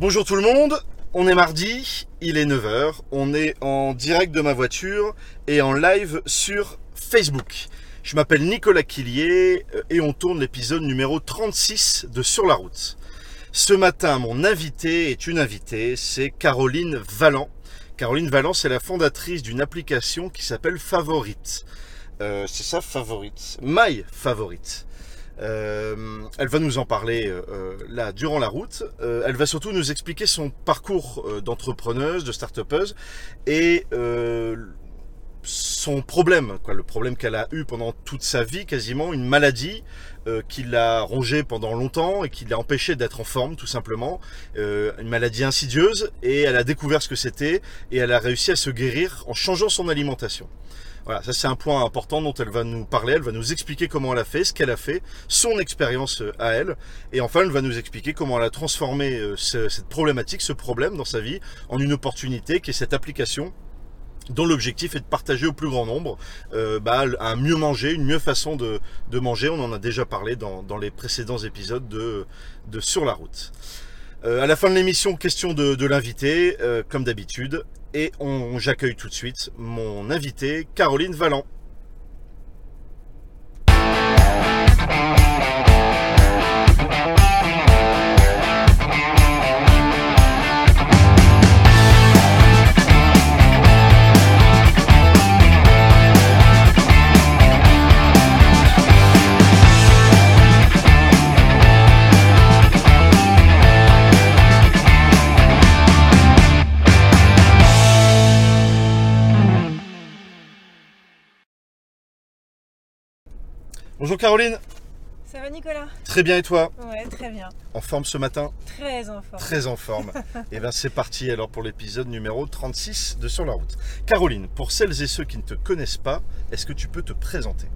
Bonjour tout le monde, on est mardi, il est 9h, on est en direct de ma voiture et en live sur Facebook. Je m'appelle Nicolas Quillier euh, et on tourne l'épisode numéro 36 de Sur la route. Ce matin, mon invité est une invitée, c'est Caroline Vallant. Caroline Vallant, c'est la fondatrice d'une application qui s'appelle Favorite. Euh, c'est ça, Favorite? My Favorite. Euh, elle va nous en parler euh, euh, là durant la route. Elle va surtout nous expliquer son parcours d'entrepreneuse, de start-upeuse et son problème, quoi, le problème qu'elle a eu pendant toute sa vie, quasiment une maladie qui l'a rongée pendant longtemps et qui l'a empêché d'être en forme, tout simplement. Une maladie insidieuse et elle a découvert ce que c'était et elle a réussi à se guérir en changeant son alimentation. Voilà, ça c'est un point important dont elle va nous parler, elle va nous expliquer comment elle a fait, ce qu'elle a fait, son expérience euh, à elle, et enfin elle va nous expliquer comment elle a transformé euh, ce- cette problématique, ce problème dans sa vie, en une opportunité qui est cette application dont l'objectif est de partager au plus grand nombre euh, bah, un mieux manger, une mieux façon de, manger. On en a déjà parlé dans, les précédents épisodes de, Sur la route. Euh, à la fin de l'émission, question de, l'invité, comme d'habitude. Et on, j'accueille tout de suite mon invité, Caroline Vallant. Bonjour Caroline, Ça va Nicolas? Très bien et toi? Ouais, très bien. En forme ce matin? Très en forme. Très en forme. et bien c'est parti alors pour l'épisode numéro 36 de Sur la route. Caroline, pour celles et ceux qui ne te connaissent pas, est-ce que tu peux te présenter?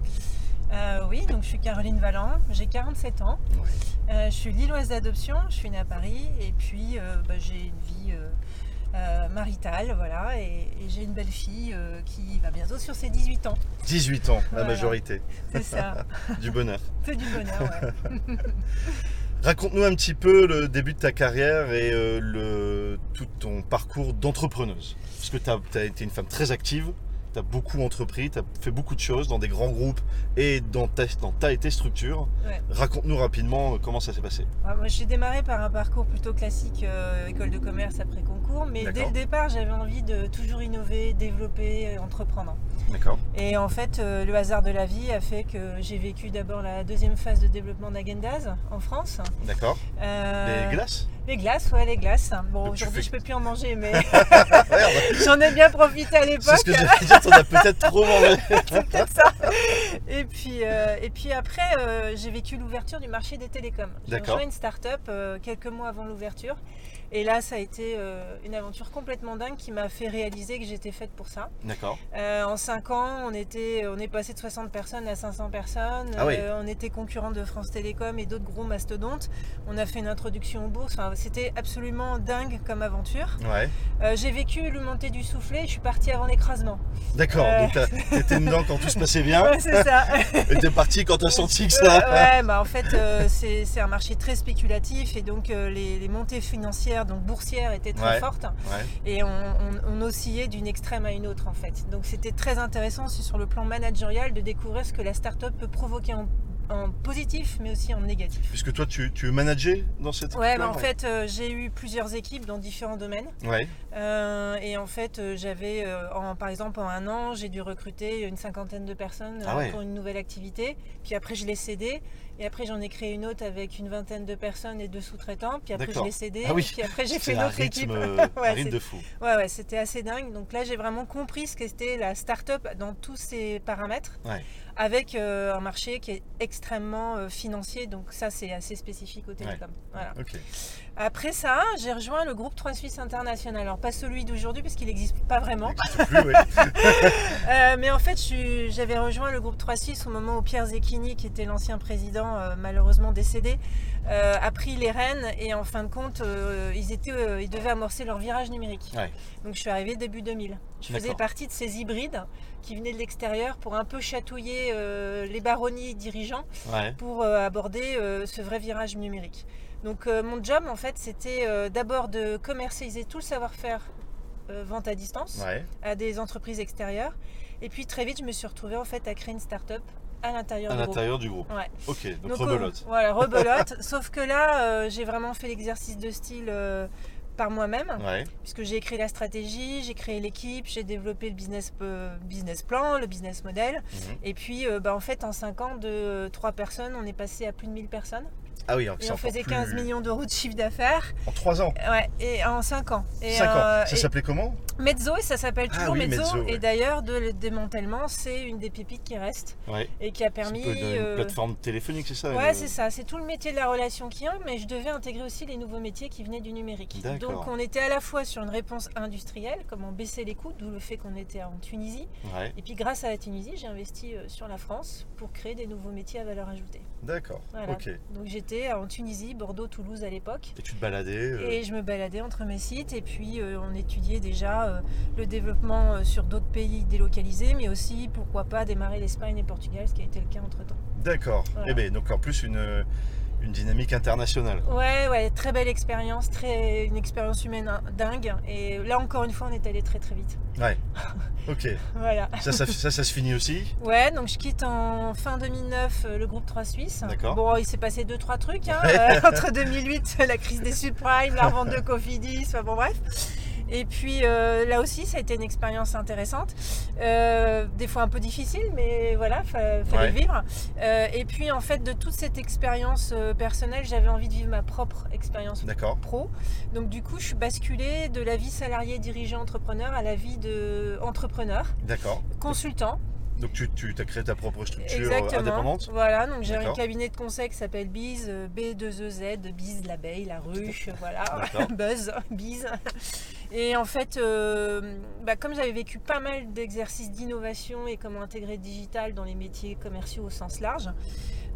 Euh, oui, donc je suis Caroline Vallant, j'ai 47 ans. Euh, je suis lilloise d'adoption, je suis née à Paris et puis euh, bah, j'ai une vie euh, maritale, voilà, et, et j'ai une belle fille euh, qui va bientôt sur ses 18 ans. 18 ans, la Voilà. majorité. C'est ça, Du bonheur. c'est du bonheur, ouais. Raconte-nous un petit peu le début de ta carrière et euh, le, tout ton parcours d'entrepreneuse. Parce que tu as, été une femme très active, tu as beaucoup entrepris, tu as fait beaucoup de choses dans des grands groupes et dans ta, dans ta et tes structures. Ouais. Raconte-nous rapidement euh, comment ça s'est passé. Ouais, moi, j'ai démarré par un parcours plutôt classique, euh, école de commerce après concours, mais dès le départ, j'avais envie de toujours innover, développer, euh, entreprendre. D'accord Et en fait, euh, le hasard de la vie a fait que j'ai vécu d'abord la deuxième phase de développement d'Agendaz en France. D'accord. Euh, Les glaces? Les glaces, ouais, les glaces. Bon, aujourd'hui, je peux plus en manger, mais j'en ai bien profité à C'est l'époque. ce que t'en as peut-être trop mangé. C'est peut-être ça. Et puis, euh, et puis après, euh, j'ai vécu l'ouverture du marché des télécoms. J'ai rejoint une start-up euh, quelques mois avant l'ouverture. Et là, ça a été euh, une aventure complètement dingue qui m'a fait réaliser que j'étais faite pour ça. D'accord. Euh, en 5 ans, on, était, on est passé de 60 personnes à 500 personnes. Ah oui. Euh, on était concurrent de France Télécom et d'autres gros mastodontes. On a fait une introduction aux bourses. Enfin, C'était absolument dingue comme aventure. Ouais. J'ai vécu le montée du soufflet. Je suis partie avant l'écrasement. D'accord. Donc t'étais dedans quand tout se passait bien. Ouais, c'est ça. Et t'es parti quand t'as senti que ça. ouais, bah en fait, c'est c'est un marché très spéculatif et donc les, les montées financières, donc boursières, étaient très Ouais. Ouais. et on, on- on oscillait d'une extrême à une autre en fait. Donc c'était très intéressant sur le plan managérial de découvrir ce que la start-up peut provoquer en, en positif mais aussi en négatif. Puisque toi, tu, tu manageais dans cette Ouais, bah en fait, euh, j'ai eu plusieurs équipes dans différents domaines. Ouais. Euh, et en fait, euh, j'avais, euh, en- par exemple, en un an, j'ai dû recruter une cinquantaine de personnes Ah ouais. pour une nouvelle activité. Puis après, je l'ai cédé. Et après, j'en ai créé une autre avec une vingtaine de personnes et deux sous-traitants. Puis après, je l'ai cédé. Ah oui. Puis après, j'ai fait une un autre équipe. rythme, euh, Ouais, rythme de fou. Ouais, ouais, c'était assez dingue. Donc là, j'ai vraiment compris ce qu'était la start-up dans tous ses paramètres. Ouais. Avec euh, un marché qui est extrêmement euh, financier. Donc ça, c'est assez spécifique au télécom. Voilà. Ok. Après ça, j'ai rejoint le groupe 3 Suisse International. Alors pas celui d'aujourd'hui parce qu'il n'existe pas vraiment. Plus, ouais. Euh, mais en fait, j'avais rejoint le groupe 3 Suisse au moment où Pierre Zecchini, qui était l'ancien président, euh, malheureusement décédé, euh, a pris les rênes et en fin de compte, ils, étaient, ils devaient amorcer leur virage numérique. Ouais. Donc je suis arrivée début 2000. Je faisais partie de ces hybrides qui venaient de l'extérieur pour un peu chatouiller les baronnies dirigeants Ouais. pour aborder ce vrai virage numérique. Donc euh, mon job en fait c'était euh, d'abord de commercialiser tout le savoir-faire euh, vente à distance Ouais. à des entreprises extérieures. Et puis très vite je me suis retrouvée en fait à créer une start-up à l'intérieur À du groupe. l'intérieur du groupe. Ouais. Ok, donc, Donc, rebelote. euh, voilà, rebelote. Sauf que là, euh, j'ai vraiment fait l'exercice de style euh, par moi-même, Ouais. puisque j'ai écrit la stratégie, j'ai créé l'équipe, j'ai développé le business, euh, business plan, le business model. Mhm. Et puis, euh, bah, en fait, en 5 ans, de 3 personnes, on est passé à plus de 1000 personnes. Ah oui, Et on faisait plus- 15 millions d'euros de chiffre d'affaires. En 3 ans. Ouais, et en 5 ans. Et, 5 ans. euh, Ça s'appelait comment? Mezzo, et ça s'appelle Ah toujours oui, Mezzo. Mezzo, ouais. Et d'ailleurs, de le démantèlement, c'est une des pépites qui reste Ouais. et qui a permis. une, euh, plateforme téléphonique, c'est ça Ouais, c'est ça. C'est tout le métier de la relation client, mais je devais intégrer aussi les nouveaux métiers qui venaient du numérique. Donc, on était à la fois sur une réponse industrielle, comment baisser les coûts, d'où le fait qu'on était en Tunisie. Ouais, Et puis, grâce à la Tunisie, j'ai investi euh, sur la France pour créer des nouveaux métiers à valeur ajoutée. d'accord. Voilà. Donc, j'étais en Tunisie, Bordeaux, Toulouse à l'époque. Et tu te baladais euh, Et je me baladais entre mes sites et puis euh, on étudiait déjà euh, le développement euh, sur d'autres pays délocalisés, mais aussi pourquoi pas démarrer l'Espagne et le Portugal, ce qui a été le cas entre temps. D'accord. Voilà. Eh ben, donc en plus une, une dynamique internationale. Ouais, ouais, très belle expérience, très une expérience humaine hein, dingue. Et là encore une fois, on est allé très très vite. Ouais. Ok. Voilà. Ça, ça, ça, ça se finit aussi Ouais, donc je quitte en fin 2009 euh, le groupe 3 Suisse. D'accord. Bon, il s'est passé deux trois trucs hein, euh, entre 2008, la crise des subprimes, la revente de Cofidis, enfin bon bref. Et puis euh, là aussi, ça a été une expérience intéressante, Euh, des fois un peu difficile, mais voilà, fa- fallait Ouais. le vivre. Euh, et puis en fait, de toute cette expérience personnelle, j'avais envie de vivre ma propre expérience pro. Donc du coup, je suis basculée de la vie salarié, dirigeant, entrepreneur à la vie de entrepreneur, D'accord. consultant. Donc tu, tu as créé ta propre structure Exactement. indépendante Voilà, donc j'ai un cabinet de conseil qui s'appelle Biz, euh, B2EZ, Biz, l'abeille, la ruche, voilà. Buzz, Biz. Et en fait, euh, bah, comme j'avais vécu pas mal d'exercices d'innovation et comment intégrer le digital dans les métiers commerciaux au sens large,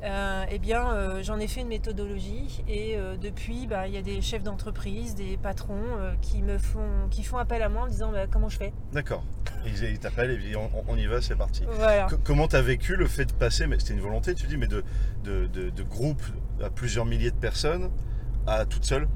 euh, eh bien, euh, j'en ai fait une méthodologie et depuis, bah, il y a des chefs d'entreprise, des patrons qui me font, qui font appel à moi en me disant bah, comment je fais? D'accord. Ils ils t'appellent et puis on, on y va, c'est parti. Voilà. Co- Comment tu as vécu le fait de passer, mais c'était une volonté, tu dis, mais de, de, de, de groupe à plusieurs milliers de personnes à toute seule?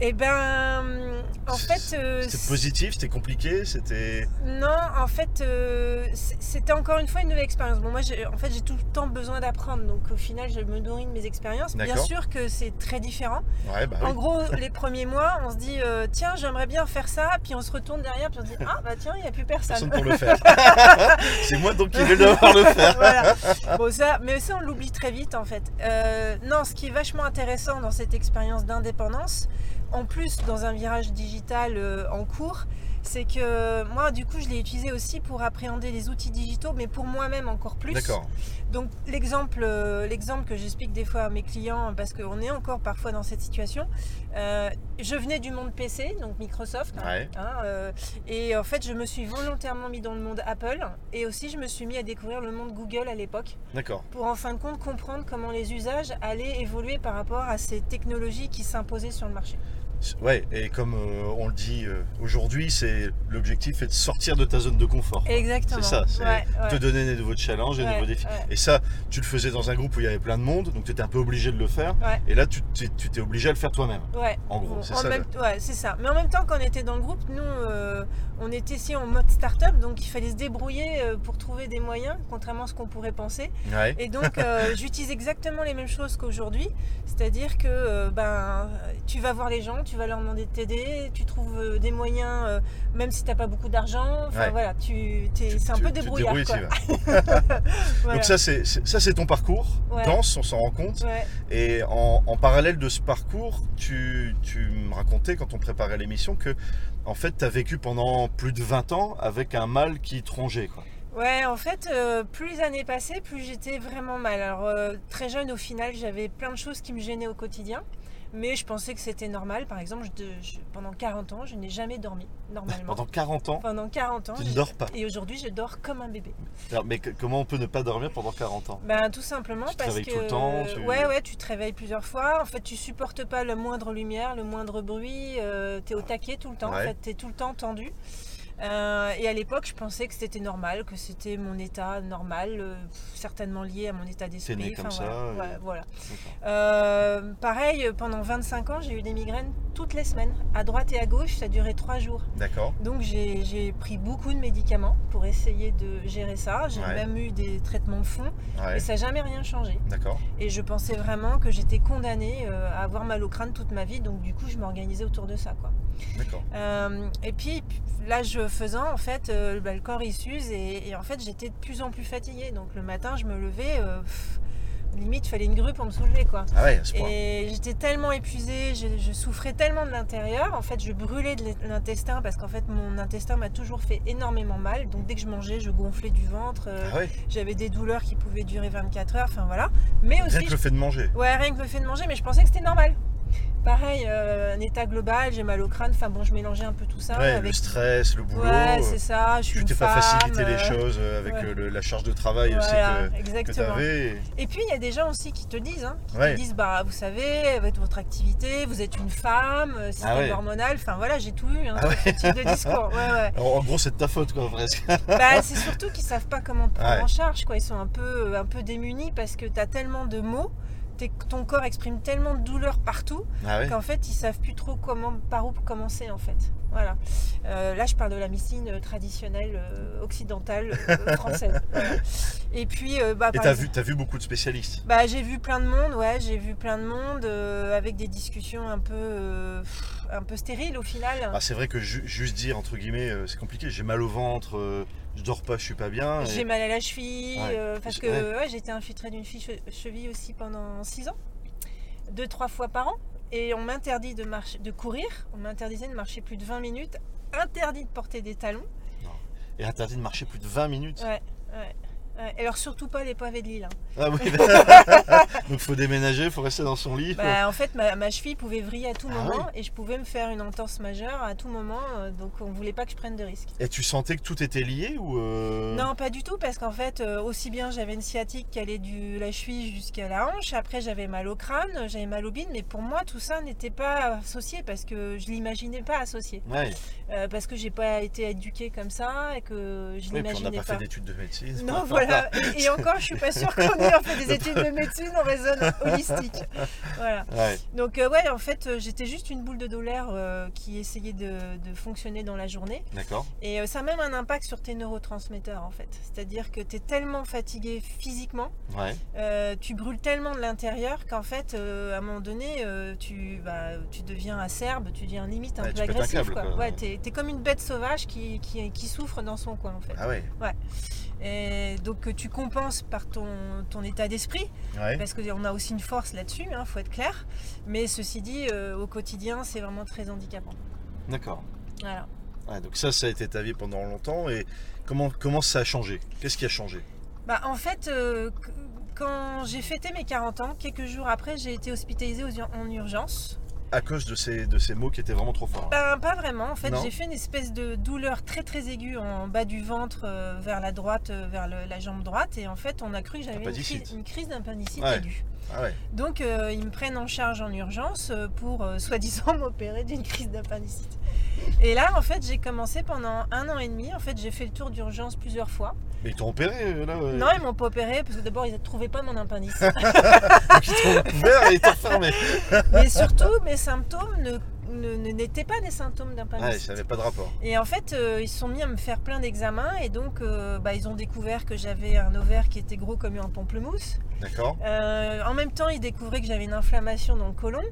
Eh ben, en fait, euh, C'était positif, c'était compliqué, c'était. Non, en fait, euh, c'était encore une fois une nouvelle expérience. Bon, moi, j'ai- en fait, j'ai tout le temps besoin d'apprendre, donc au final, je me nourris de mes expériences. Bien sûr que c'est très différent. Ouais, bah En oui. gros, les premiers mois, on se dit, euh, tiens, j'aimerais bien faire ça, puis on se retourne derrière, puis on se dit, ah, bah tiens, il n'y a plus Personne personne. pour le faire. c'est moi donc qui vais devoir le faire. voilà. Bon, ça, mais ça, on l'oublie très vite en fait. Non, ce qui est vachement intéressant dans cette expérience d'indépendance, en plus dans un virage digital euh, en cours, c'est que moi, du coup, je l'ai utilisé aussi pour appréhender les outils digitaux, mais pour moi-même encore plus. D'accord. Donc, l'exemple, euh, l'exemple que j'explique des fois à mes clients, parce qu'on est encore parfois dans cette situation, euh, je venais du monde PC, donc Microsoft, hein, Ouais. hein, et en fait, je me suis volontairement mis dans le monde Apple, et aussi je me suis mis à découvrir le monde Google à l'époque, D'accord. pour en fin de compte comprendre comment les usages allaient évoluer par rapport à ces technologies qui s'imposaient sur le marché. Ouais, et comme euh, on le dit euh, aujourd'hui, c'est l'objectif est de sortir de ta zone de confort. quoi. Exactement. C'est ça, c'est Ouais, ouais. te donner des nouveaux challenges, des Ouais, nouveaux défis. Et ça, tu le faisais dans un groupe où il y avait plein de monde, donc tu étais un peu obligé de le faire. Ouais. Et là, tu t'es tu t'es obligé à le faire toi-même. Ouais. En gros, c'est en ça, même- ouais, c'est ça. Mais en même temps, quand on était dans le groupe, nous, euh, on était ici en mode start-up, donc il fallait se débrouiller pour trouver des moyens, contrairement à ce qu'on pourrait penser. Ouais. Et donc, j'utilise exactement les mêmes choses qu'aujourd'hui, c'est-à-dire que ben, tu vas voir les gens, tu vas leur demander de t'aider, tu trouves euh, des moyens, euh, même si tu n'as pas beaucoup d'argent. Enfin Ouais. voilà, tu, t'es- Tu- c'est un tu- peu débrouillard. quoi. Voilà. Donc ça, c'est c'est- ça, c'est ton parcours. Ouais. Dense, on s'en rend compte. Ouais. Et en, en parallèle de ce parcours, tu, tu me racontais quand on préparait l'émission que en fait, tu as vécu pendant plus de 20 ans avec un mal qui trongeait. Quoi. Ouais, en fait, euh, plus les années passaient, plus j'étais vraiment mal. Alors, euh, très jeune, au final, j'avais plein de choses qui me gênaient au quotidien. Mais je pensais que c'était normal. Par exemple, je- je- pendant 40 ans, je n'ai jamais dormi, normalement. Pendant 40 ans, Pendant 40 ans. tu ne dors pas. Et aujourd'hui, je dors comme un bébé. Alors, Mais que- comment on peut ne pas dormir pendant 40 ans? Ben, tout simplement Tu te parce réveilles que. tout le temps, tu- Ouais, ouais, tu te réveilles plusieurs fois. En fait, tu supportes pas la moindre lumière, le moindre bruit. tu es au taquet tout le temps. Ouais. En fait, tu es tout le temps tendu. Euh, et à l'époque, je pensais que c'était normal, que c'était mon état normal, euh, certainement lié à mon état d'esprit. né comme Enfin, ça. voilà. et-. Euh, pareil, pendant 25 ans, j'ai eu des migraines toutes les semaines, à droite et à gauche, ça durait 3 jours. D'accord. Donc j'ai pris beaucoup de médicaments pour essayer de gérer ça. J'ai Ouais. même eu des traitements de fond, Ouais. mais ça n'a jamais rien changé. D'accord. Et je pensais vraiment que j'étais condamnée à avoir mal au crâne toute ma vie, donc du coup je m'organisais autour de ça. Quoi. D'accord. Euh, et puis l'âge faisant, en fait, euh, bah, le corps il s'use et, et en fait j'étais de plus en plus fatiguée. Donc le matin je me levais, euh, pff, limite il fallait une grue pour me soulever. quoi. Ah ouais. Et j'étais tellement épuisée, je, je souffrais tellement de l'intérieur. En fait, je brûlais de l'intestin parce qu'en fait, mon intestin m'a toujours fait énormément mal. Donc, dès que je mangeais, je gonflais du ventre. euh, Ah ouais. J'avais des douleurs qui pouvaient durer 24 heures. Enfin, voilà. Mais Rien aussi, que le fait de manger. ouais, rien que le fait de manger, mais je pensais que c'était normal. Pareil, euh, un état global, j'ai mal au crâne. Enfin, bon, je mélangeais un peu tout ça. Ouais, avec... le stress, le boulot. Ouais, c'est ça. Je suis tu une t'es pas facilité les euh, choses euh, avec ouais. le- la charge de travail Voilà, aussi que, tu avais. Et puis il y a des gens aussi qui te disent, hein, qui Ouais. te disent, bah vous savez, avec votre activité, vous êtes une femme, euh, système Ah ouais. hormonal, enfin voilà, j'ai tout eu, hein, Ah type de discours. Alors, en gros, c'est de ta faute, quoi, presque. Bah, c'est surtout qu'ils savent pas comment te prendre en charge, quoi. Ils sont un peu, un peu démunis parce que tu as tellement de mots, ton corps exprime tellement de douleur partout Ah qu'en fait ils savent plus trop comment, par où commencer en fait. Voilà. Euh, là je parle de la médecine euh, traditionnelle euh, occidentale euh, française. Voilà. Et puis bah, Et t'as exemple- vu, t'as vu beaucoup de spécialistes. Bah, j'ai vu plein de monde, ouais, j'ai vu plein de monde avec des discussions un peu, pff, un peu stériles au final. Ah, c'est vrai que ju- juste dire, entre guillemets, euh, c'est compliqué. J'ai mal au ventre, euh, je dors pas, je suis pas bien. et- J'ai mal à la cheville, Ouais. euh, parce que ouais. ouais, j'ai été infiltrée d'une cheville aussi pendant 6 ans, deux, trois fois par an. Et on m'interdit de, marcher, de courir, on m'interdisait de marcher plus de 20 minutes, interdit de porter des talons. Et interdit de marcher plus de 20 minutes. Ouais, ouais. Et alors surtout pas les pavés de Lille. hein. Ah oui. Donc faut déménager, faut rester dans son lit. faut- Bah, en fait, ma, ma cheville pouvait vriller à tout Ah moment et je pouvais me faire une entorse majeure à tout moment. euh, Donc on voulait pas que je prenne de risques. Et tu sentais que tout était lié ou euh, Non, pas du tout, parce qu'en fait, euh, aussi bien j'avais une sciatique qui allait de la cheville jusqu'à la hanche, après j'avais mal au crâne, j'avais mal au bide, mais pour moi tout ça n'était pas associé parce que je l'imaginais pas associé. Ouais. Euh, parce que j'ai pas été éduquée comme ça et que je Oui, puis on n'a l'imaginais pas, pas. fait d'études de médecine. Non, voilà. Et, et encore, je suis pas sûre qu'on ait fait des études de médecine en raisonne holistique. Voilà. Ouais. Donc, euh, ouais, en fait, euh, j'étais juste une boule de douleur euh, qui essayait de, de fonctionner dans la journée. D'accord. Et euh, ça a même un impact sur tes neurotransmetteurs en fait. C'est-à-dire que tu es tellement fatigué physiquement, Ouais. euh, tu brûles tellement de l'intérieur qu'en fait, euh, à un moment donné, euh, tu, bah, tu deviens acerbe, tu deviens limite un Ouais, peu agressif. câble, quoi. quoi. Ouais, t'es es comme une bête sauvage qui, qui, qui souffre dans son coin en fait. Ah ouais. Et donc euh, tu compenses par ton, ton état d'esprit, Ouais. parce qu'on a aussi une force là-dessus, il faut être clair. Mais ceci dit, euh, au quotidien, c'est vraiment très handicapant. D'accord. Voilà. Donc ça, ça a été ta vie pendant longtemps. Et comment, comment ça a changé? Qu'est-ce qui a changé? Bah, en fait, euh, qu- quand j'ai fêté mes 40 ans, quelques jours après, j'ai été hospitalisée en urgence. À cause de ces, de ces mots qui étaient vraiment trop forts. Ben, pas vraiment. En fait, j'ai fait une espèce de douleur très très aiguë en bas du ventre, euh, vers la droite, euh, vers le- la jambe droite. Et en fait, on a cru que j'avais une crise, une crise d'appendicite Ouais. aiguë. Ah ouais. Donc, euh, ils me prennent en charge en urgence pour soi-disant m'opérer d'une crise d'appendicite. Et là, en fait, j'ai commencé pendant un an et demi. En fait, j'ai fait le tour d'urgence plusieurs fois. Mais ils t'ont opéré euh, là ouais. Non, ils m'ont pas opéré parce que d'abord, ils ne trouvaient pas mon appendicite. Donc ils t'ont ouvert et ils t'ont refermé. Mais surtout, mes symptômes ne- n'étaient pas des symptômes Ouais, d'appendicite. ça n'avait pas de rapport. Et en fait, euh, ils sont mis à me faire plein d'examens et donc euh, bah, ils ont découvert que j'avais un ovaire qui était gros comme un pamplemousse. D'accord Euh, en même temps, ils découvraient que j'avais une inflammation dans le côlon.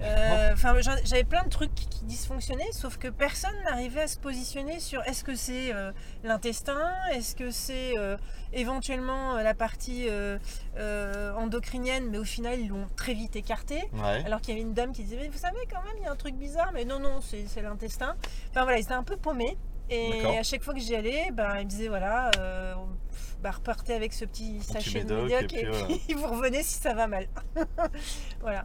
Euh, Enfin, j'avais plein de trucs qui, qui dysfonctionnaient, sauf que personne n'arrivait à se positionner sur est-ce que c'est euh, l'intestin, est-ce que c'est éventuellement la partie endocrinienne, mais au final, ils l'ont très vite écarté. Ouais. Alors qu'il y avait une dame qui disait, mais vous savez quand même, il y a un truc bizarre, mais non, non, c'est c'est l'intestin. Enfin voilà, ils étaient un peu paumés. Et à chaque fois que j'y allais, ben, ils me disaient, voilà, euh, bah, repartez avec ce petit petit sachet de médoc, et puis voilà. puis vous revenez si ça va mal. voilà.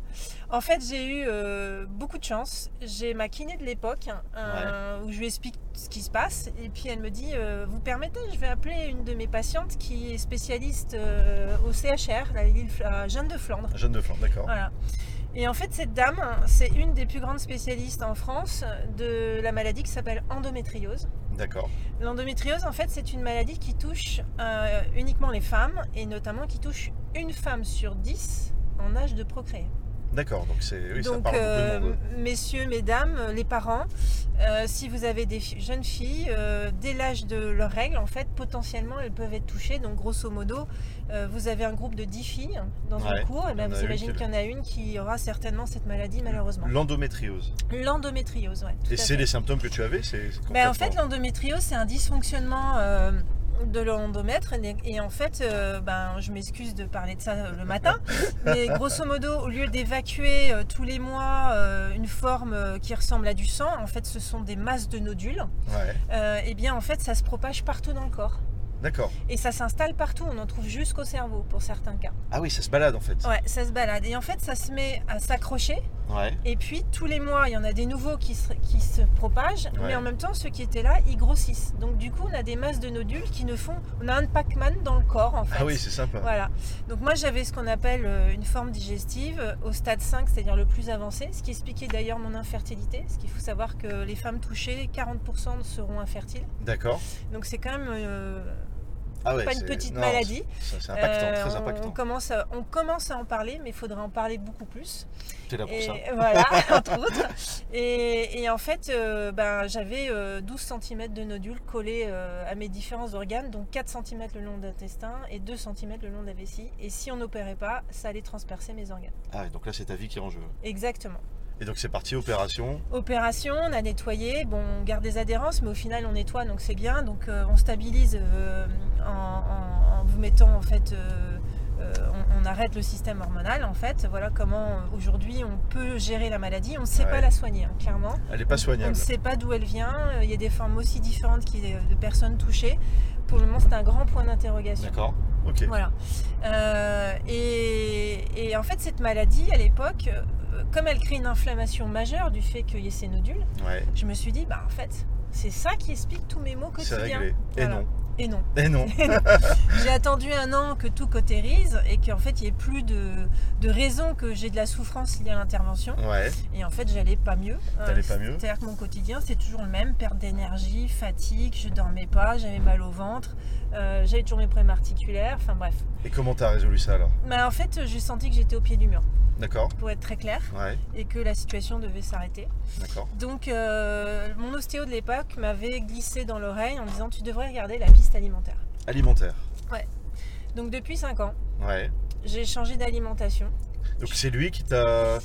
En fait, j'ai eu euh, beaucoup de chance. J'ai ma kiné de l'époque hein, euh, où je lui explique ce qui se passe. Et puis elle me dit, euh, vous permettez, je vais appeler une de mes patientes qui est spécialiste au CHR, la Lille- à Jeanne de Flandre. Jeune de flanc, d'accord. Voilà. Et en fait, cette dame, c'est une des plus grandes spécialistes en France de la maladie qui s'appelle endométriose. D'accord. L'endométriose, en fait, c'est une maladie qui touche euh, uniquement les femmes et notamment qui touche une femme sur dix en âge de procréer. D'accord, donc c'est oui, ça Donc, parle beaucoup de euh, monde. messieurs, mesdames, euh, les parents, euh, si vous avez des jeunes filles, euh, dès l'âge de leurs règles, en fait, potentiellement, elles peuvent être touchées. Donc, grosso modo, vous avez un groupe de 10 filles dans Ouais, un cours, et il y en ben, vous imaginez qui qu'il y en a une qui aura certainement cette maladie, malheureusement. L'endométriose. L'endométriose, ouais. tout Et c'est les symptômes que tu avais c'est Ben, en fait, l'endométriose, c'est un dysfonctionnement de l'endomètre. Et, en fait, euh, ben, je m'excuse de parler de ça euh, le matin, mais grosso modo, au lieu d'évacuer euh, tous les mois euh, une forme qui ressemble à du sang, en fait, ce sont des masses de nodules. Ouais, et bien, en fait, ça se propage partout dans le corps. d'accord. Et ça s'installe partout. On en trouve jusqu'au cerveau pour certains cas. Ah oui, ça se balade en fait. Ouais, ça se balade. Et en fait, ça se met à s'accrocher. Ouais. Et puis tous les mois, il y en a des nouveaux qui se, qui se propagent, Ouais. mais en même temps, ceux qui étaient là, ils grossissent. Donc du coup, on a des masses de nodules qui ne font... On a un Pac-Man dans le corps, en fait. Ah oui, c'est sympa. Voilà. Donc moi, j'avais ce qu'on appelle euh, une forme digestive euh, au stade 5, c'est-à-dire le plus avancé, ce qui expliquait d'ailleurs mon infertilité. Parce qu'il faut savoir que les femmes touchées, 40% seront infertiles. D'accord. Donc c'est quand même euh, Ah ouais, pas une c'est- petite non, maladie. C'est c'est impactant, Euh, très on- impactant. On commence, à, on commence à en parler, mais il faudrait en parler beaucoup plus. T'es là pour Et ça. voilà, entre autres. Et, et en fait, euh, ben, j'avais euh, 12 cm de nodules collés euh, à mes différents organes, donc 4 cm le long de l'intestin et 2 cm le long de la vessie. Et si on n'opérait pas, ça allait transpercer mes organes. Ah donc là c'est ta vie qui est en jeu. Exactement. Et donc c'est parti, opération. Opération, on a nettoyé, bon, on garde des adhérences, mais au final on nettoie, donc c'est bien. Donc euh, on stabilise euh, en, en- en vous mettant en fait, euh, on, on arrête le système hormonal en fait. Voilà comment aujourd'hui on peut gérer la maladie. On ne sait Ouais. pas la soigner, hein, clairement. Elle est pas On soignable. ne sait pas d'où elle vient. Il y a des formes aussi différentes qui, de personnes touchées. Pour le moment, c'est un grand point d'interrogation. D'accord. Ok. Voilà. Euh, et, et en fait, cette maladie, à l'époque, comme elle crée une inflammation majeure du fait qu'il y ait ces nodules, Ouais. je me suis dit, bah en fait, c'est ça qui explique tous mes maux C'est quotidiens. Et non. Et non. Et non. J'ai attendu un an que tout cautérise et qu'en fait, il n'y ait plus de, de raison que j'ai de la souffrance liée à l'intervention. Ouais. Et en fait, j'allais pas mieux. T'allais pas mieux C'est-à-dire que mon quotidien, c'est toujours le même perte d'énergie, fatigue, je dormais pas, j'avais mal au ventre, euh, j'avais toujours mes problèmes articulaires, enfin bref. Et comment t'as résolu ça alors? Mais en fait, j'ai senti que j'étais au pied du mur, D'accord. pour être très clair, Ouais. et que la situation devait s'arrêter. D'accord. Donc, euh, mon ostéo de l'époque m'avait glissé dans l'oreille en disant Tu devrais regarder la piste alimentaire. Alimentaire. Donc, depuis 5 ans, Ouais. j'ai changé d'alimentation. Donc c'est lui qui t'a.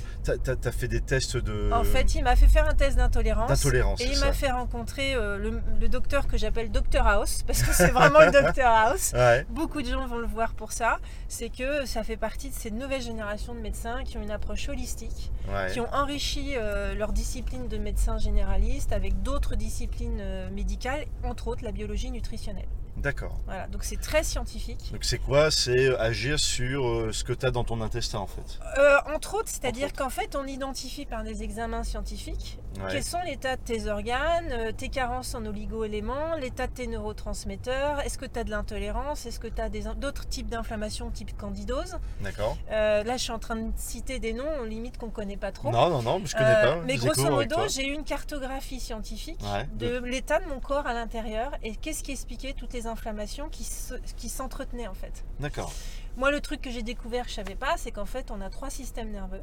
Fait des tests de. En fait, il m'a fait faire un test d'intolérance. Et il m'a fait rencontrer euh, le, le docteur que j'appelle Dr House, parce que c'est vraiment le Dr House. Ouais. Beaucoup de gens vont le voir pour ça. C'est que ça fait partie de ces nouvelles générations de médecins qui ont une approche holistique, Ouais. qui ont enrichi euh, leur discipline de médecins généralistes avec d'autres disciplines euh, médicales, entre autres la biologie nutritionnelle. D'accord. Voilà, donc c'est très scientifique. Donc c'est quoi? C'est agir sur euh, ce que t'as dans ton intestin en fait. Euh, entre autres, c'est-à-dire qu'en fait, on identifie par des examens scientifiques Ouais. quels sont l'état de tes organes, euh, tes carences en oligo-éléments, l'état de tes neurotransmetteurs, est-ce que tu as de l'intolérance, est-ce que tu as d'autres types d'inflammation type candidose. D'accord. Euh, là, je suis en train de citer des noms, limite qu'on connaît pas trop. Non, non, non, je connais Euh, pas. mais grosso modo, j'ai eu une cartographie scientifique Ouais, de l'état de mon corps à l'intérieur et qu'est-ce qui expliquait toutes les inflammations qui se- qui s'entretenaient en fait. D'accord. Moi, le truc que j'ai découvert, je savais pas, c'est qu'en fait, on a trois systèmes nerveux.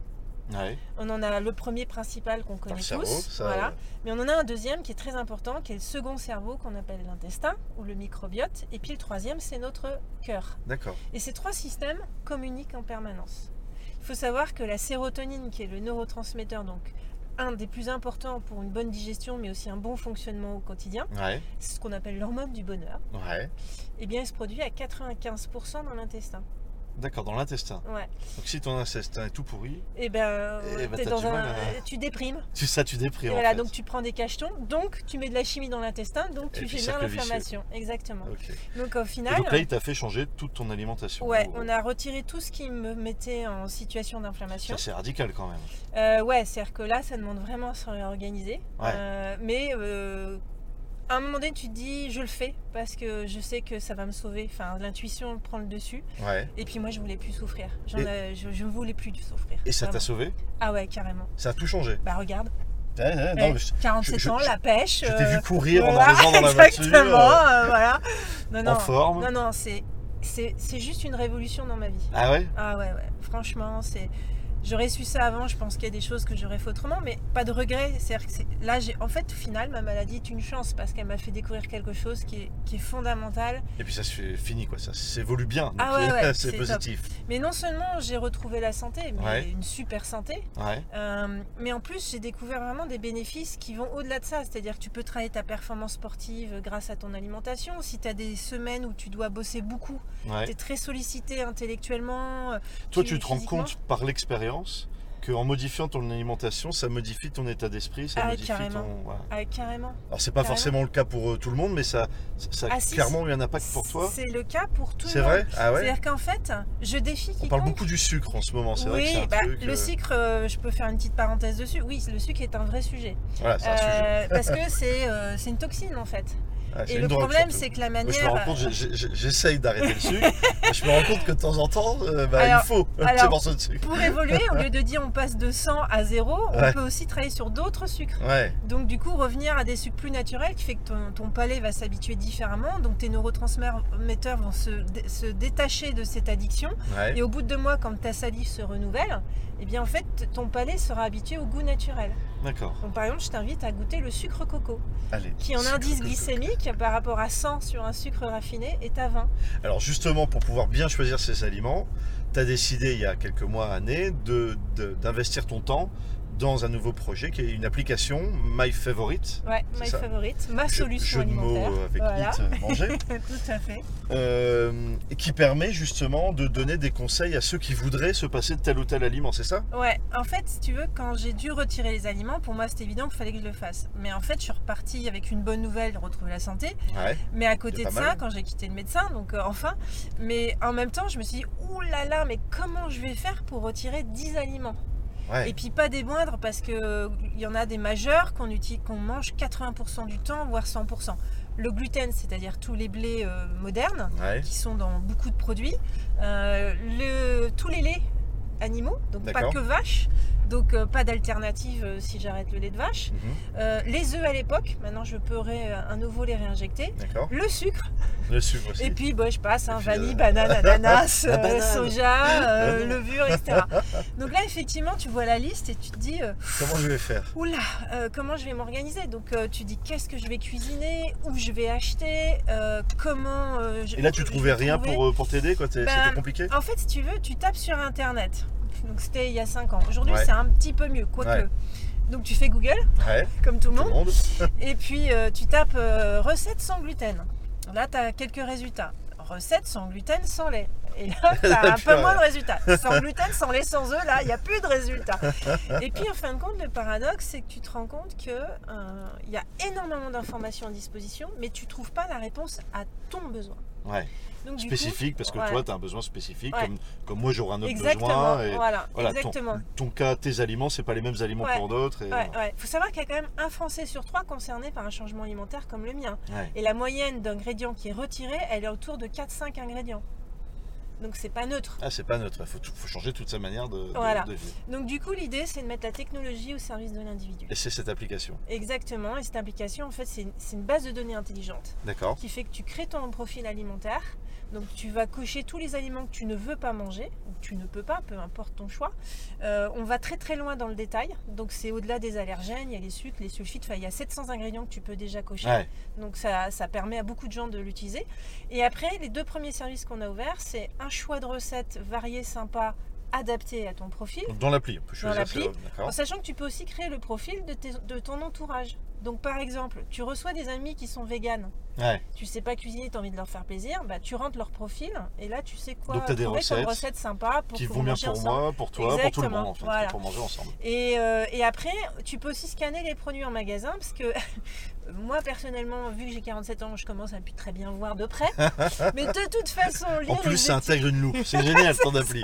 Ouais. On en a le premier principal qu'on connaît cerveau, tous, ça. voilà. Mais on en a un deuxième qui est très important, qui est le second cerveau qu'on appelle l'intestin ou le microbiote. Et puis le troisième, c'est notre cœur. D'accord. Et ces trois systèmes communiquent en permanence. Il faut savoir que la sérotonine, qui est le neurotransmetteur, donc un des plus importants pour une bonne digestion, mais aussi un bon fonctionnement au quotidien, Ouais. c'est ce qu'on appelle l'hormone du bonheur. Ouais. Eh bien, il se produit à 95% dans l'intestin. D'accord, dans l'intestin. Ouais. Donc si ton intestin est tout pourri, Et ben, Eh ben, t'es t'as dans du un, mal à- tu déprimes. tu, ça tu Et déprimes voilà, en fait. donc tu prends des cachetons, donc tu mets de la chimie dans l'intestin, donc Et tu génères l'inflammation. Exactement. Donc au Et final, donc là, il t'a fait changer toute ton alimentation. ouais, on a retiré tout ce qui me mettait en situation d'inflammation. C'est radical quand même. Euh, ouais, c'est-à-dire que là, ça demande vraiment à se réorganiser. Ouais. Euh, mais euh, à un moment donné, tu te dis, je le fais parce que je sais que ça va me sauver. Enfin, l'intuition prend le dessus. Ouais. Et puis moi, je voulais plus souffrir. J'en Et- ai- je, ne voulais plus du souffrir. Et ça t'a sauvé? Ah ouais, carrément. Ça a tout changé. Bah regarde. Ouais, ouais, non, Eh, mais je- 47 je- ans, je- la pêche. je t'ai euh, vu courir en voilà, arrivant dans la exactement, voiture. euh, euh, voilà. Non, non, en forme. non, non, c'est juste une révolution dans ma vie. Ah ouais? Ah ouais, ouais. Franchement, c'est. J'aurais su ça avant, je pense qu'il y a des choses que j'aurais fait autrement, mais pas de regret. C'est-à-dire que là, j'ai... en fait, au final, ma maladie est une chance parce qu'elle m'a fait découvrir quelque chose qui est, qui est fondamental. Et puis ça se fait fini quoi, ça s'évolue bien. donc, Ah ouais, ouais, c'est positif. Mais non seulement j'ai retrouvé la santé, mais Ouais. une super santé, euh, mais en plus j'ai découvert vraiment des bénéfices qui vont au-delà de ça. C'est-à-dire que tu peux travailler ta performance sportive grâce à ton alimentation. Si tu as des semaines où tu dois bosser beaucoup, tu es très sollicité intellectuellement. euh, Toi, tu- tu te rends compte par l'expérience qu'en modifiant ton alimentation, ça modifie ton état d'esprit, ça Ah, modifie carrément. ton. voilà. Ah, carrément. Alors, c'est pas Carrément. forcément le cas pour euh, tout le monde, mais ça, ça Ah, si, clairement eu un impact pour toi. C'est le cas pour tout C'est le monde. vrai Ah ouais C'est-à-dire qu'en fait, je défie quiconque. On parle beaucoup du sucre en ce moment, c'est vrai que oui, c'est un bah, truc. le euh, sucre, euh, je peux faire une petite parenthèse dessus. Oui, le sucre est un vrai sujet. Voilà, c'est un sujet. Euh, parce que c'est euh, c'est une toxine en fait. C'est Et le drogue, problème, c'est que la manière. je me rends compte, j'essaye d'arrêter le sucre, mais je me rends compte que de temps en temps, euh, bah, Alors- il faut un petit alors- morceau de sucre. Pour évoluer, au lieu de dire on passe de 100 à 0, Ouais. on peut aussi travailler sur d'autres sucres. Ouais, Donc du coup, revenir à des sucres plus naturels qui fait que ton, ton palais va s'habituer différemment. Donc tes neurotransmetteurs vont se, dé- se détacher de cette addiction. ouais. Et au bout de deux mois, quand ta salive se renouvelle, eh bien en fait, ton palais sera habitué au goût naturel. D'accord. Donc par exemple, je t'invite à goûter le sucre coco, Allez. qui en indice coco. Par rapport à 100 sur un sucre raffiné est à 20. Alors justement, pour pouvoir bien choisir ces aliments, tu as décidé il y a quelques mois, années, de- de- d'investir ton temps dans un nouveau projet qui est une application My Favorite. Ouais, my ça. favorite, ma Jeu- solution jeu de mots alimentaire. avec Voilà. Eat, euh, manger. Tout à fait. Euh, qui permet justement de donner des conseils à ceux qui voudraient se passer de tel ou tel aliment, c'est ça? Ouais, en fait, si tu veux, quand j'ai dû retirer les aliments, pour moi c'était évident qu'il fallait que je le fasse. Mais en fait, je suis repartie avec une bonne nouvelle, retrouver la santé. Ouais. Mais à côté de ça, mal. quand j'ai quitté le médecin, donc euh, enfin, mais en même temps, je me suis dit, ouh là là, mais comment je vais faire pour retirer 10 aliments? Ouais. Et puis pas des moindres, parce qu'il y en a des majeurs qu'on utilise, qu'on mange 80% du temps, voire 100%. Le gluten, c'est-à-dire tous les blés euh, modernes, Ouais. qui sont dans beaucoup de produits. Euh, le, tous les laits animaux, donc pas que vaches, donc euh, pas d'alternative euh, si j'arrête le lait de vache. Mhm. Euh, les œufs à l'époque, maintenant je pourrais à nouveau les réinjecter. Le sucre, Le sucre aussi. et puis bah, je passe, hein, puis, vanille, banane, ananas, soja, levure, etc. Donc là effectivement tu vois la liste et tu te dis, Comment je vais faire? Oula, comment je vais m'organiser? Donc tu dis qu'est-ce que je vais cuisiner, où je vais acheter, comment... je- Et là, tu trouvais vais rien trouver? pour, pour t'aider quoi Ben, C'était compliqué? En fait, si tu veux, tu tapes sur Internet. Donc c'était il y a 5 ans. Aujourd'hui, Ouais. c'est un petit peu mieux, quoique. Ouais. Donc tu fais Google, Ouais, comme tout le monde, monde. et puis euh, tu tapes euh, recettes sans gluten. Là, tu as quelques résultats. Recettes sans gluten, sans lait. Et là, tu as un peu moins de résultats. Sans gluten, sans lait, sans œufs, là, il n'y a plus de résultats. Et puis, en fin de compte, le paradoxe, c'est que tu te rends compte qu'il y a énormément d'informations à disposition, mais tu trouves pas la réponse à ton besoin. Ouais. Donc, coup, Spécifique, parce que toi, tu as un besoin spécifique, Ouais. comme, comme moi, j'aurai un autre Exactement, besoin. Et voilà, voilà, ton- exactement. ton cas, tes aliments, c'est pas les mêmes aliments Ouais. pour d'autres. et- Ouais. Faut savoir qu'il y a quand même un Français sur trois concerné par un changement alimentaire comme le mien. Ouais. Et la moyenne d'ingrédients qui est retirée, elle est autour de 4-5 ingrédients. Donc c'est pas neutre. Ah, c'est pas neutre, il faut, changer toute sa manière de, Voilà. de vivre. Donc du coup, l'idée, c'est de mettre la technologie au service de l'individu. Et c'est cette application. Exactement. Et cette application, en fait, c'est une, c'est une base de données intelligente D'accord qui fait que tu crées ton profil alimentaire. Donc tu vas cocher tous les aliments que tu ne veux pas manger ou que tu ne peux pas, peu importe ton choix. Euh, on va très très loin dans le détail. Donc c'est au-delà des allergènes, il y a les sucres, les sulfites, enfin il y a 700 ingrédients que tu peux déjà cocher. Ouais. Donc ça, ça permet à beaucoup de gens de l'utiliser. Et après, les deux premiers services qu'on a ouverts, c'est un choix de recettes variées, sympas, adaptées à ton profil. Donc dans l'appli, on peut choisir l'appli. En sachant que tu peux aussi créer le profil de, tes- de ton entourage. Donc par exemple, tu reçois des amis qui sont véganes. Ouais. Tu sais pas cuisiner, tu as envie de leur faire plaisir, bah, tu rentres leur profil et là tu sais quoi Donc, t'as des trouver comme recettes recette sympa pour Qui vont bien pour ensemble. moi, pour toi, pour tout le monde, en fait, voilà. pour manger ensemble. Et, euh, et après, tu peux aussi scanner les produits en magasin parce que moi personnellement, vu que j'ai 47 ans, je commence à plus très bien voir de près. Mais de toute façon, lire En plus, les ça étiquettes- intègre une loupe. C'est génial ton appli.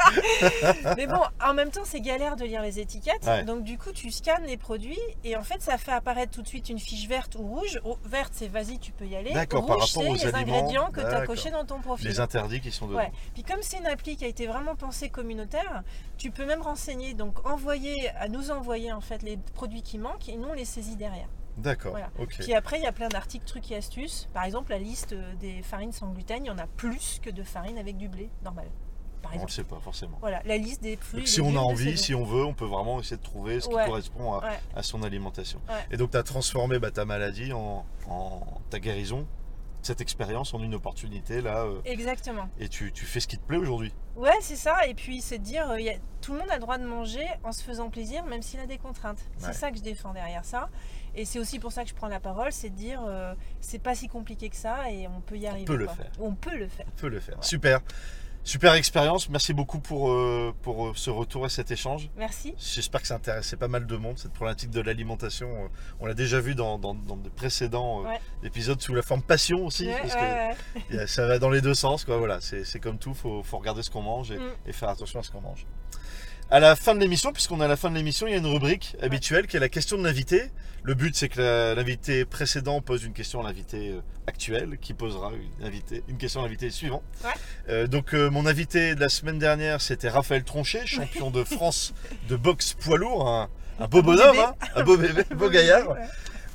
Mais bon, en même temps, c'est galère de lire les étiquettes. Ouais. Donc du coup, tu scannes les produits et en fait, ça fait apparaître tout de suite une fiche verte ou rouge. Oh, verte, c'est vas-y, tu peux y aller. D'accord, par rapport aux les aliments. ingrédients que tu as cochés dans ton profil. Les interdits qui sont dedans. Ouais. Puis comme c'est une appli qui a été vraiment pensée communautaire, tu peux même renseigner, donc envoyer, à nous envoyer en fait les produits qui manquent et nous on les saisit derrière. D'accord, Voilà. ok. Puis après il y a plein d'articles, trucs et astuces. Par exemple la liste euh, des farines sans gluten, il y en a plus que de farine avec du blé normal. Par On le exemple. sait pas forcément. Voilà, la liste des. Donc, et si on a envie, si on veut, on peut vraiment essayer de trouver ce qui correspond à, Ouais. à son alimentation. Ouais. Et donc tu as transformé bah, ta maladie en, en ta guérison, cette expérience en une opportunité là, euh, Exactement. et tu, tu fais ce qui te plaît aujourd'hui. Ouais, c'est ça. Et puis c'est de dire, euh, il y a- tout le monde a le droit de manger en se faisant plaisir, même s'il a des contraintes. C'est ça que je défends derrière ça. Et c'est aussi pour ça que je prends la parole, c'est de dire, euh, c'est pas si compliqué que ça et on peut y arriver. peut le quoi. faire. On peut le faire. On peut le faire. Super. Super expérience. Merci beaucoup pour, euh, pour euh, ce retour et cet échange. Merci. J'espère que ça intéressait pas mal de monde, cette problématique de l'alimentation. Euh, On l'a déjà vu dans, dans, précédents euh, Ouais. épisodes sous la forme passion aussi. Ouais, parce que ouais. ça va dans les deux sens. Quoi. Voilà, c'est c'est comme tout, il faut, faut regarder ce qu'on mange et, Mm. et faire attention à ce qu'on mange. À la fin de l'émission, puisqu'on est à la fin de l'émission, il y a une rubrique habituelle qui est la question de l'invité. Le but, c'est que l'invité précédent pose une question à l'invité euh, actuel, qui posera une, invité- une question à l'invité suivant. Ouais. Euh, donc, euh, mon invité de la semaine dernière, c'était Raphaël Tronchet, champion de France de boxe poids lourd, un, un beau bonhomme, hein, un beau bébé, beau gaillard.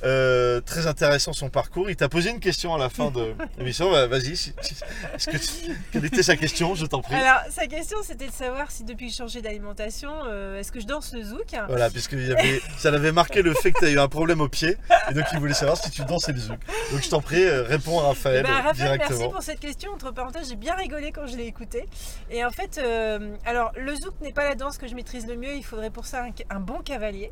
Euh, très intéressant son parcours. Il t'a posé une question à la fin de l'émission. Bah, Vas-y, si- tu- quelle était sa question? Je t'en prie. Alors, sa question, c'était de savoir si depuis que j'ai changé d'alimentation, euh, est-ce que je danse le zouk? Voilà, puisque y avait, ça l'avait marqué le fait que tu as eu un problème au pied, et donc il voulait savoir si tu dansais le zouk. Donc je t'en prie, euh, réponds à Raphaël, euh, Raphaël, merci directement. pour cette question. Entre parenthèses, j'ai bien rigolé quand je l'ai écouté. Et en fait, euh, alors le zouk n'est pas la danse que je maîtrise le mieux. Il faudrait pour ça un, un bon cavalier.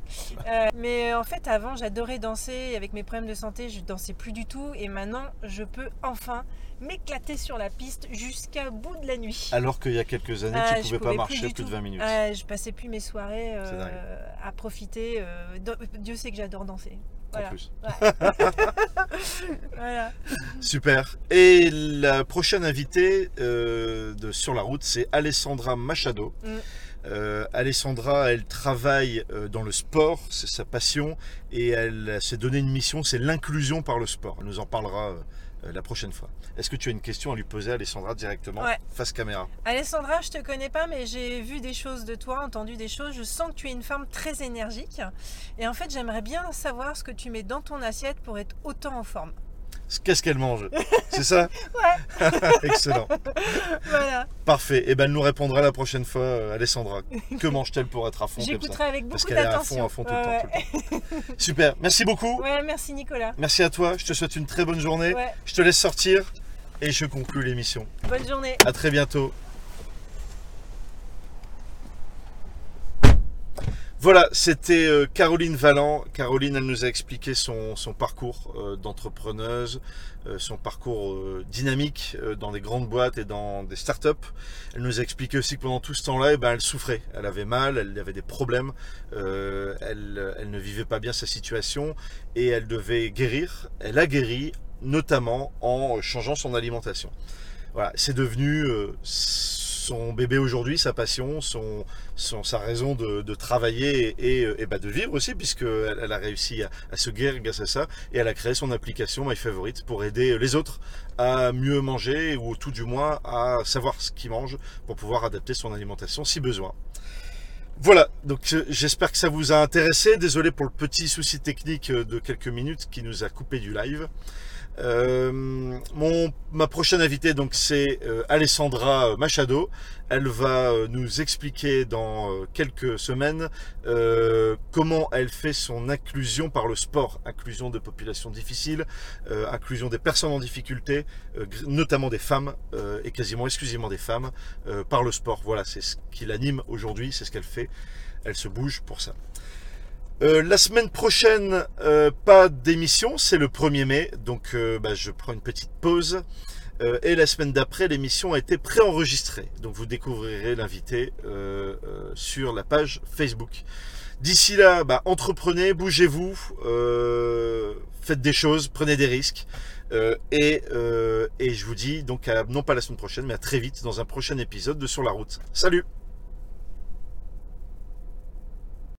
Mais en fait, avant, j'adorais danser. Avec mes problèmes de santé, je dansais plus du tout. Et maintenant, je peux enfin m'éclater sur la piste jusqu'à bout de la nuit. Alors qu'il y a quelques années, Ah, tu je pouvais pas marcher plus, de tout. 20 minutes. Ah, je passais plus mes soirées euh, à profiter. euh, Dieu sait que j'adore danser. En plus. voilà. Super. Et la prochaine invitée euh, de Sur la route, c'est Alessandra Machado. Mm. Euh, Alessandra, elle travaille euh, dans le sport, c'est sa passion, et elle s'est donné une mission, c'est l'inclusion par le sport. Elle nous en parlera euh, la prochaine fois. Est-ce que tu as une question à lui poser, Alessandra, directement, Ouais. face caméra? Alessandra, je te connais pas, mais j'ai vu des choses de toi, entendu des choses. Je sens que tu es une femme très énergique. Et en fait, j'aimerais bien savoir ce que tu mets dans ton assiette pour être autant en forme. Qu'est-ce qu'elle mange C'est ça Ouais. Excellent. Voilà. Parfait. Et ben, elle nous répondra la prochaine fois, euh, Alessandra. Que mange-t-elle pour être à fond J'écouterai avec Parce beaucoup qu'elle est à d'attention. fond, à fond tout le temps, tout le temps. Super. Merci beaucoup. Ouais, merci Nicolas. Merci à toi. Je te souhaite une très bonne journée. Ouais, Je te laisse sortir et je conclue l'émission. bonne journée. À très bientôt. Voilà, c'était euh, Caroline Valland. Caroline, elle nous a expliqué son, son parcours euh, d'entrepreneuse, euh, son parcours dynamique dans des grandes boîtes et dans des startups. Elle nous a expliqué aussi que pendant tout ce temps-là, eh ben, elle souffrait. Elle avait mal, elle avait des problèmes, euh, elle, elle ne vivait pas bien sa situation et elle devait guérir. Elle a guéri, notamment en changeant son alimentation. Voilà, c'est devenu euh, son bébé aujourd'hui, sa passion, son, sa raison de, travailler et bah, de vivre aussi, puisqu'elle elle a réussi à, à se guérir grâce à ça, et elle a créé son application My Favorite pour aider les autres à mieux manger, ou tout du moins à savoir ce qu'ils mangent, pour pouvoir adapter son alimentation si besoin. Voilà, donc euh, j'espère que ça vous a intéressé. Désolé pour le petit souci technique euh, de quelques minutes qui nous a coupé du live. Euh, mon, ma prochaine invitée, donc, c'est Alessandra Machado. Elle va nous expliquer dans quelques semaines comment elle fait son inclusion par le sport, inclusion de populations difficiles, inclusion des personnes en difficulté, notamment des femmes et quasiment exclusivement des femmes par le sport. Voilà, c'est ce qui l'anime aujourd'hui, c'est ce qu'elle fait. Elle se bouge pour ça. Euh, la semaine prochaine, euh, pas d'émission, c'est le 1er mai, donc euh, bah, je prends une petite pause. Et la semaine d'après, l'émission a été préenregistrée, donc vous découvrirez l'invité sur la page Facebook. D'ici là, bah, entreprenez, bougez-vous, faites des choses, prenez des risques. Et, et je vous dis donc à- non pas la semaine prochaine, mais à très vite dans un prochain épisode de Sur la route. Salut